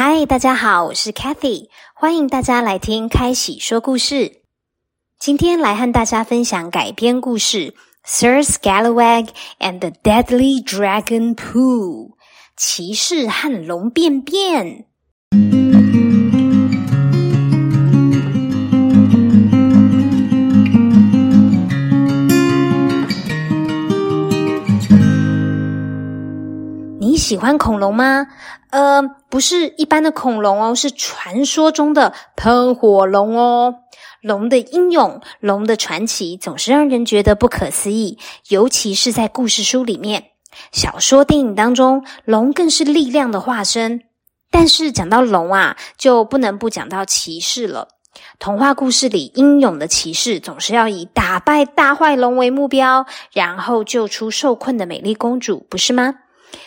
嗨，大家好，我是 Kathy，欢迎大家来听开喜说故事。今天来和大家分享改编故事《Sir Scalawag and the Deadly Dragon Pooh》，骑士和龙便便。你喜欢恐龙吗？呃，不是一般的恐龙哦，是传说中的喷火龙哦。龙的英勇，龙的传奇，总是让人觉得不可思议。尤其是在故事书里面、小说、电影当中，龙更是力量的化身。但是讲到龙啊，就不能不讲到骑士了。童话故事里，英勇的骑士总是要以打败大坏龙为目标，然后救出受困的美丽公主，不是吗？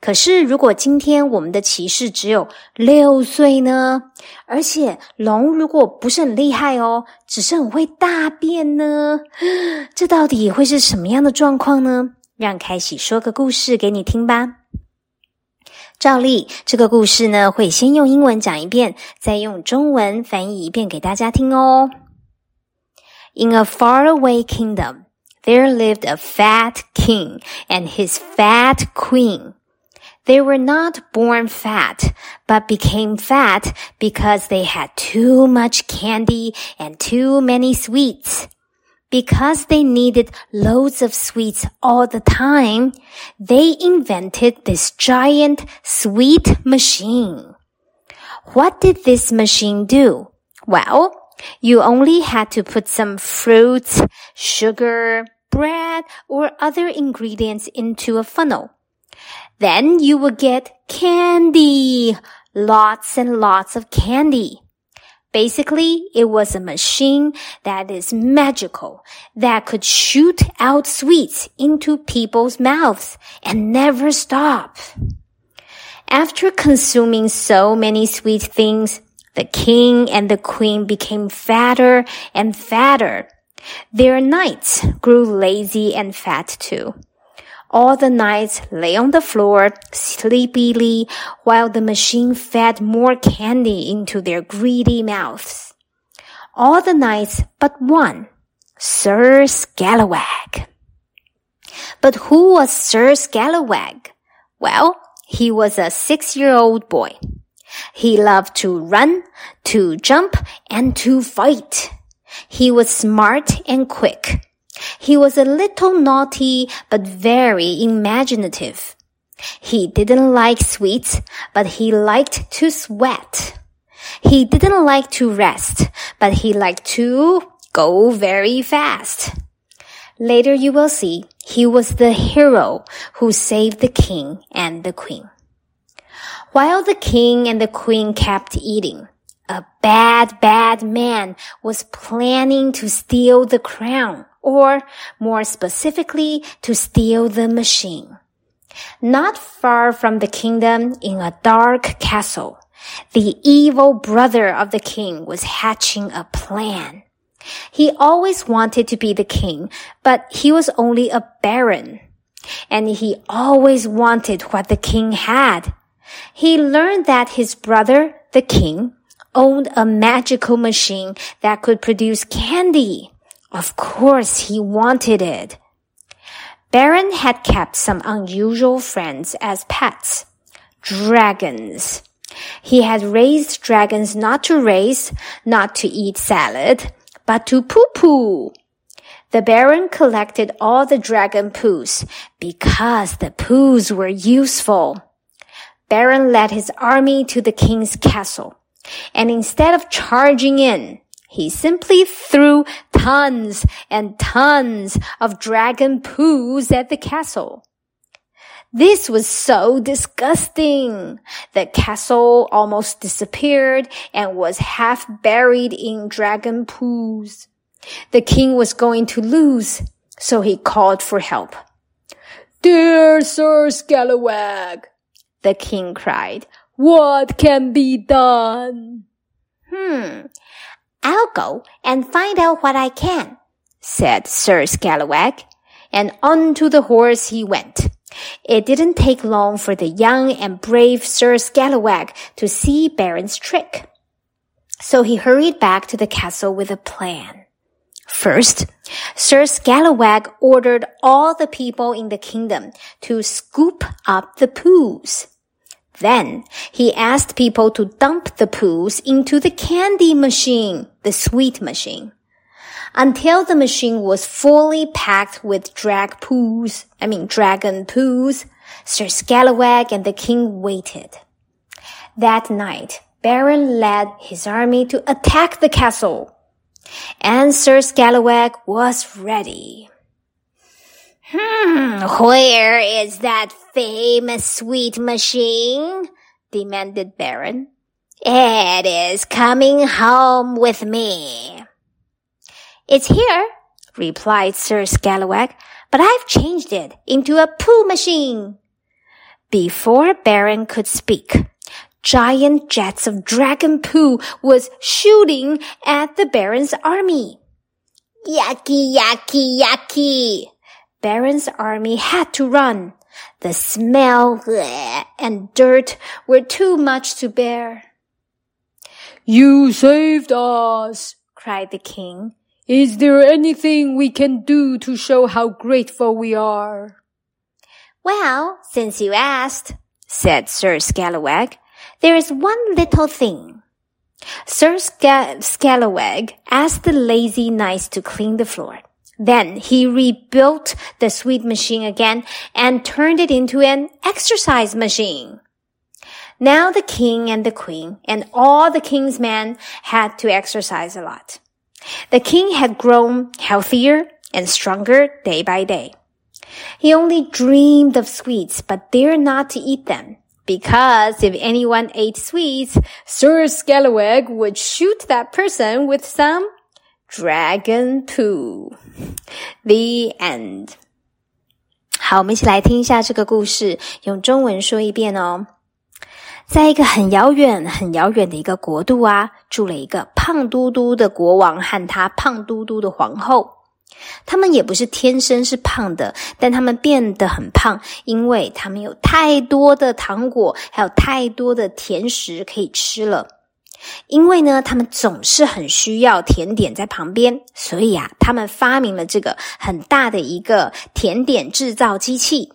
可是，如果今天我们的骑士只有六岁呢？而且龙如果不是很厉害哦，只是很会大便呢？这到底会是什么样的状况呢？让凯喜说个故事给你听吧。照例，这个故事呢会先用英文讲一遍，再用中文翻译一遍给大家听哦。In a faraway kingdom, there lived a fat king and his fat queen. They were not born fat, but became fat because they had too much candy and too many sweets. Because they needed loads of sweets all the time, they invented this giant sweet machine. What did this machine do? Well, you only had to put some fruits, sugar, bread, or other ingredients into a funnel. Then you would get candy. Lots and lots of candy. Basically, it was a machine that is magical, that could shoot out sweets into people's mouths and never stop. After consuming so many sweet things, the king and the queen became fatter and fatter. Their knights grew lazy and fat too. All the knights lay on the floor sleepily while the machine fed more candy into their greedy mouths. All the knights but one, Sir Scalawag. But who was Sir Scalawag? Well, he was a six-year-old boy. He loved to run, to jump, and to fight. He was smart and quick. He was a little naughty, but very imaginative. He didn't like sweets, but he liked to sweat. He didn't like to rest, but he liked to go very fast. Later you will see he was the hero who saved the king and the queen. While the king and the queen kept eating, a bad, bad man was planning to steal the crown or more specifically, to steal the machine. Not far from the kingdom in a dark castle, the evil brother of the king was hatching a plan. He always wanted to be the king, but he was only a baron. And he always wanted what the king had. He learned that his brother, the king, owned a magical machine that could produce candy. Of course he wanted it. Baron had kept some unusual friends as pets. Dragons. He had raised dragons not to race, not to eat salad, but to poo-poo. The Baron collected all the dragon poos because the poos were useful. Baron led his army to the king's castle, and instead of charging in, he simply threw tons and tons of dragon poos at the castle. This was so disgusting. The castle almost disappeared and was half buried in dragon poos. The king was going to lose, so he called for help. Dear Sir Scalawag, the king cried, what can be done? Hmm, I'll go and find out what I can, said Sir Scalawag, and on to the horse he went, It didn't take long for the young and brave Sir Scalawag to see Baron's trick. So he hurried back to the castle with a plan. First, Sir Scalawag ordered all the people in the kingdom to scoop up the poos. Then he asked people to dump the poos into the candy machine, the sweet machine. Until the machine was fully packed with drag poos, I mean dragon poos, Sir Scalawag and the king waited. That night, Baron led his army to attack the castle. And Sir Scalawag was ready. Hmm, where is that famous sweet machine? demanded Baron. It is coming home with me. It's here, replied Sir Scalawag, but I've changed it into a poo machine. Before Baron could speak, giant jets of dragon poo was shooting at the Baron's army. Yucky, yucky, yucky! Baron's army had to run. The smell bleh, and dirt were too much to bear. You saved us, cried the king. Is there anything we can do to show how grateful we are? Well, since you asked, said Sir Scalawag, there is one little thing. Sir Sca- Scalawag asked the lazy knights to clean the floor. Then he rebuilt the sweet machine again and turned it into an exercise machine. Now the king and the queen and all the king's men had to exercise a lot. The king had grown healthier and stronger day by day. He only dreamed of sweets, but dared not to eat them. Because if anyone ate sweets, Sir Scalawag would shoot that person with some dragon poo. The end. 好，我们一起来听一下这个故事，用中文说一遍哦。 在一个很遥远、很遥远的一个国度啊，住了一个胖嘟嘟的国王和他胖嘟嘟的皇后。他们也不是天生是胖的，但他们变得很胖，因为他们有太多的糖果，还有太多的甜食可以吃了。因为呢，他们总是很需要甜点在旁边，所以啊，他们发明了这个很大的一个甜点制造机器。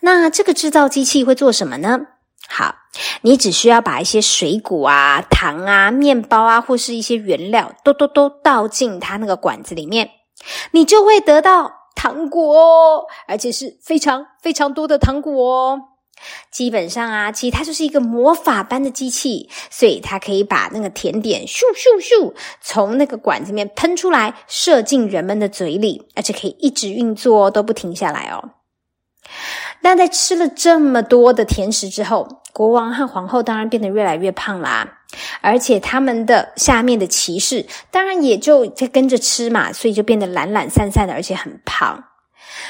那这个制造机器会做什么呢？好，你只需要把一些水果啊、糖啊、面包啊，或是一些原料，都都都倒进它那个管子里面，你就会得到糖果哦，而且是非常非常多的糖果哦。基本上啊，其实它就是一个魔法般的机器，所以它可以把那个甜点咻咻咻从那个管子里面喷出来，射进人们的嘴里，而且可以一直运作，都不停下来哦。但在吃了这么多的甜食之后，国王和皇后当然变得越来越胖啦，而且他们的下面的骑士当然也就在跟着吃嘛，所以就变得懒懒散散的，而且很胖。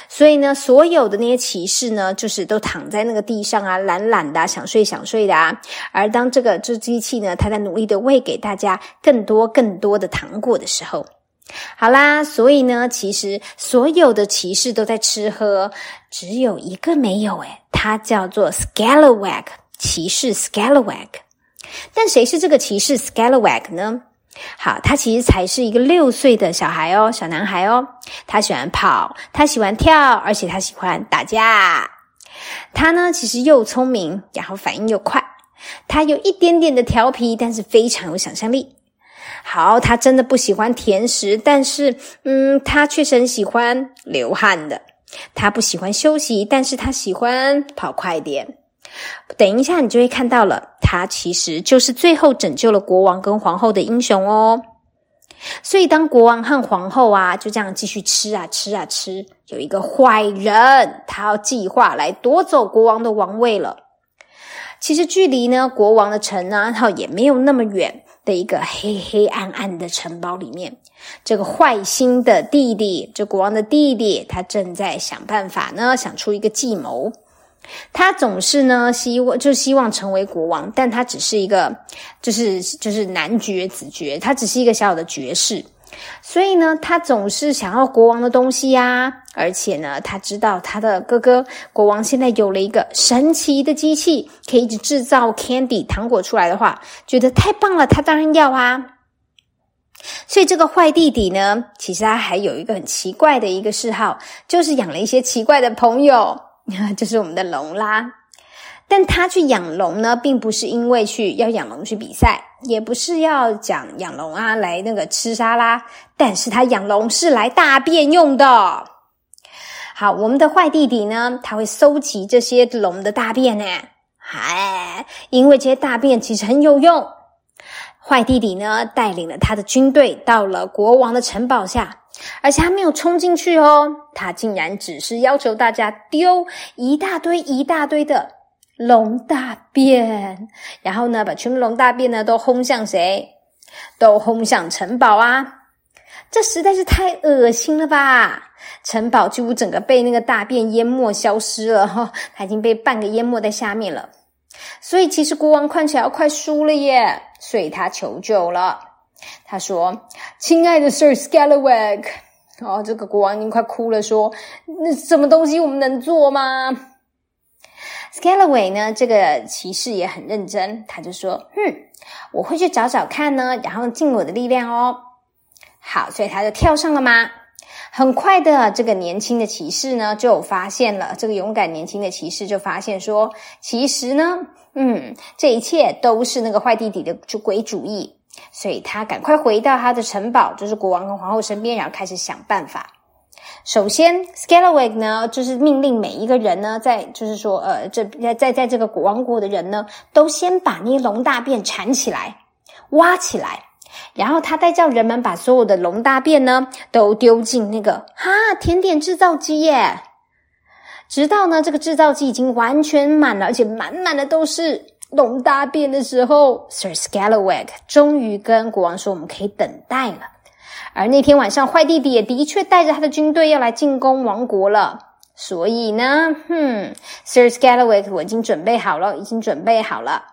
所以呢，所有的那些骑士呢，就是都躺在那个地上啊，懒懒的，想睡想睡的啊。而当这个这机器呢，它在努力的喂给大家更多更多的糖果的时候，好啦，所以呢，其实所有的骑士都在吃喝，只有一个没有诶，他叫做 Scalawag 骑士 Scalawag。但谁是这个骑士 Scalawag 呢？好，他其实才是一个六岁的小孩哦，小男孩哦。他喜欢跑，他喜欢跳，而且他喜欢打架。他呢，其实又聪明，然后反应又快。他有一点点的调皮，但是非常有想象力。好，他真的不喜欢甜食，但是，嗯，他确实很喜欢流汗的。他不喜欢休息，但是他喜欢跑快点。等一下，你就会看到了，他其实就是最后拯救了国王跟皇后的英雄哦。所以，当国王和皇后啊就这样继续吃啊吃啊吃，有一个坏人，他要计划来夺走国王的王位了。其实，距离呢国王的城呢，哈也没有那么远的一个黑黑暗暗的城堡里面，这个坏心的弟弟，这国王的弟弟，他正在想办法呢，想出一个计谋。他总是呢，希望就希望成为国王，但他只是一个，就是就是男爵、子爵，他只是一个小小的爵士，所以呢，他总是想要国王的东西呀，而且呢，他知道他的哥哥国王现在有了一个神奇的机器，可以制造 candy 糖果出来的话，觉得太棒了，他当然要啊。所以这个坏弟弟呢，其实他还有一个很奇怪的一个嗜好，就是养了一些奇怪的朋友，就是我们的龙啦。但他去养龙呢，并不是因为去要养龙去比赛，也不是要讲养龙啊来那个吃沙拉，但是他养龙是来大便用的。好，我们的坏弟弟呢，他会收集这些龙的大便呢，嗨，因为这些大便其实很有用。坏弟弟呢，带领了他的军队到了国王的城堡下，而且他没有冲进去哦，他竟然只是要求大家丢一大堆一大堆的。龙大便，然后呢，把全部龙大便呢都轰向谁？都轰向城堡啊！这实在是太恶心了吧！城堡几乎整个被那个大便淹没消失了哈，它已经被半个淹没在下面了。所以其实国王看起来要快输了耶，所以他求救了。他说：“亲爱的 Sir Scalawag，哦，这个国王已经快哭了，说那什么东西我们能做吗？” Scalaway 呢？这个骑士也很认真，他就说：“嗯，我会去找找看呢，然后尽我的力量哦。”好，所以他就跳上了马。很快的，这个年轻的骑士呢，就发现了这个勇敢年轻的骑士就发现说：“其实呢，嗯，这一切都是那个坏弟弟的鬼主意。”所以他赶快回到他的城堡，就是国王跟皇后身边，然后开始想办法。首先，Scalawag 呢，就是命令每一个人呢，在就是说，呃，这在在这个王国的人呢，都先把那些龙大便铲起来、挖起来，然后他再叫人们把所有的龙大便呢，都丢进那个哈甜点制造机耶，直到呢这个制造机已经完全满了，而且满满的都是龙大便的时候，Sir Scalawag 终于跟国王说：“我们可以等待了。”而那天晚上，坏弟弟也的确带着他的军队要来进攻王国了。所以呢，哼，Sir Scalawag，我已经准备好了，已经准备好了。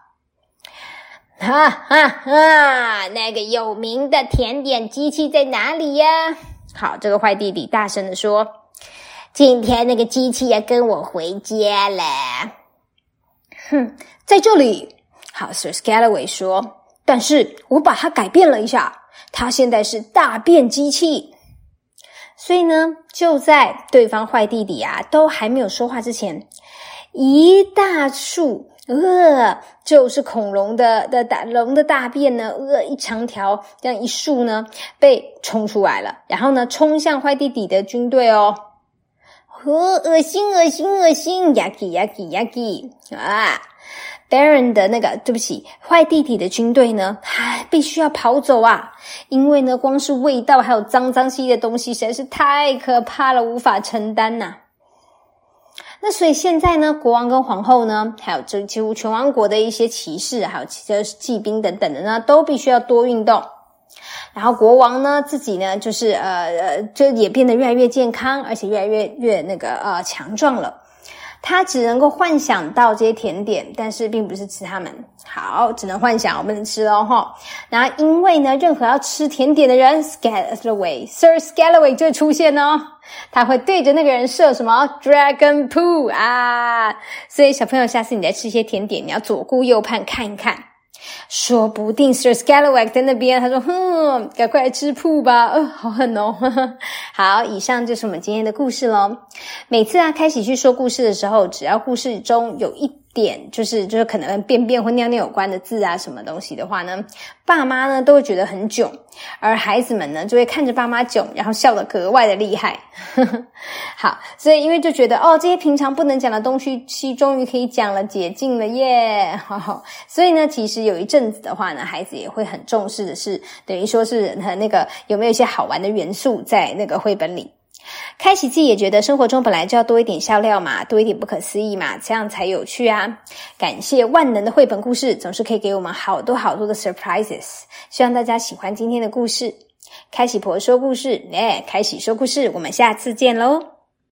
哈哈哈！那个有名的甜点机器在哪里呀？好，这个坏弟弟大声的说：“今天那个机器要跟我回家了。”哼，在这里。好，Sir Scalawag 说：“但是我把它改变了一下。”它现在是大便机器，所以呢，就在对方坏弟弟啊都还没有说话之前，一大束呃，就是恐龙的的大龙的大便呢，呃，一长条这样一竖呢，被冲出来了，然后呢，冲向坏弟弟的军队哦，呵，恶心恶心恶心，yucky yucky yucky 啊！Baron 的那个，对不起，坏弟弟的军队呢，唉，必须要跑走啊！因为呢，光是味道还有脏脏兮的东西，实在是太可怕了，无法承担呐。那所以现在呢，国王跟皇后呢，还有这几乎全王国的一些骑士，还有其他骑兵等等的呢，都必须要多运动。然后国王呢，自己呢，就是呃呃，就也变得越来越健康，而且越来越越那个呃强壮了。他只能够幻想到这些甜点，但是并不是吃它们。好，只能幻想，我不能吃哦，哈。然后因为呢，任何要吃甜点的人，Scalaway，Sir Scalaway 就会出现哦。他会对着那个人射什么 Dragon Poo 啊。所以小朋友，下次你再吃一些甜点，你要左顾右盼看一看。说不定 Sir Scalawag 在那边，他说：“哼，赶快来吃铺吧！”呃，好狠哦。好，以上就是我们今天的故事喽。每次啊，开始去说故事的时候，只要故事中有一。点就是就是可能便便或尿尿有关的字啊，什么东西的话呢，爸妈呢都会觉得很囧，而孩子们呢就会看着爸妈囧，然后笑得格外的厉害。好，所以因为就觉得哦，这些平常不能讲的东西，终于可以讲了，解禁了耶！所以呢，其实有一阵子的话呢，孩子也会很重视的是，等于说是那个有没有一些好玩的元素在那个绘本里。开启自己也觉得生活中本来就要多一点笑料嘛，多一点不可思议嘛，这样才有趣啊！感谢万能的绘本故事，总是可以给我们好多好多的 surprises。希望大家喜欢今天的故事。开喜婆说故事，哎，开喜说故事，我们下次见喽！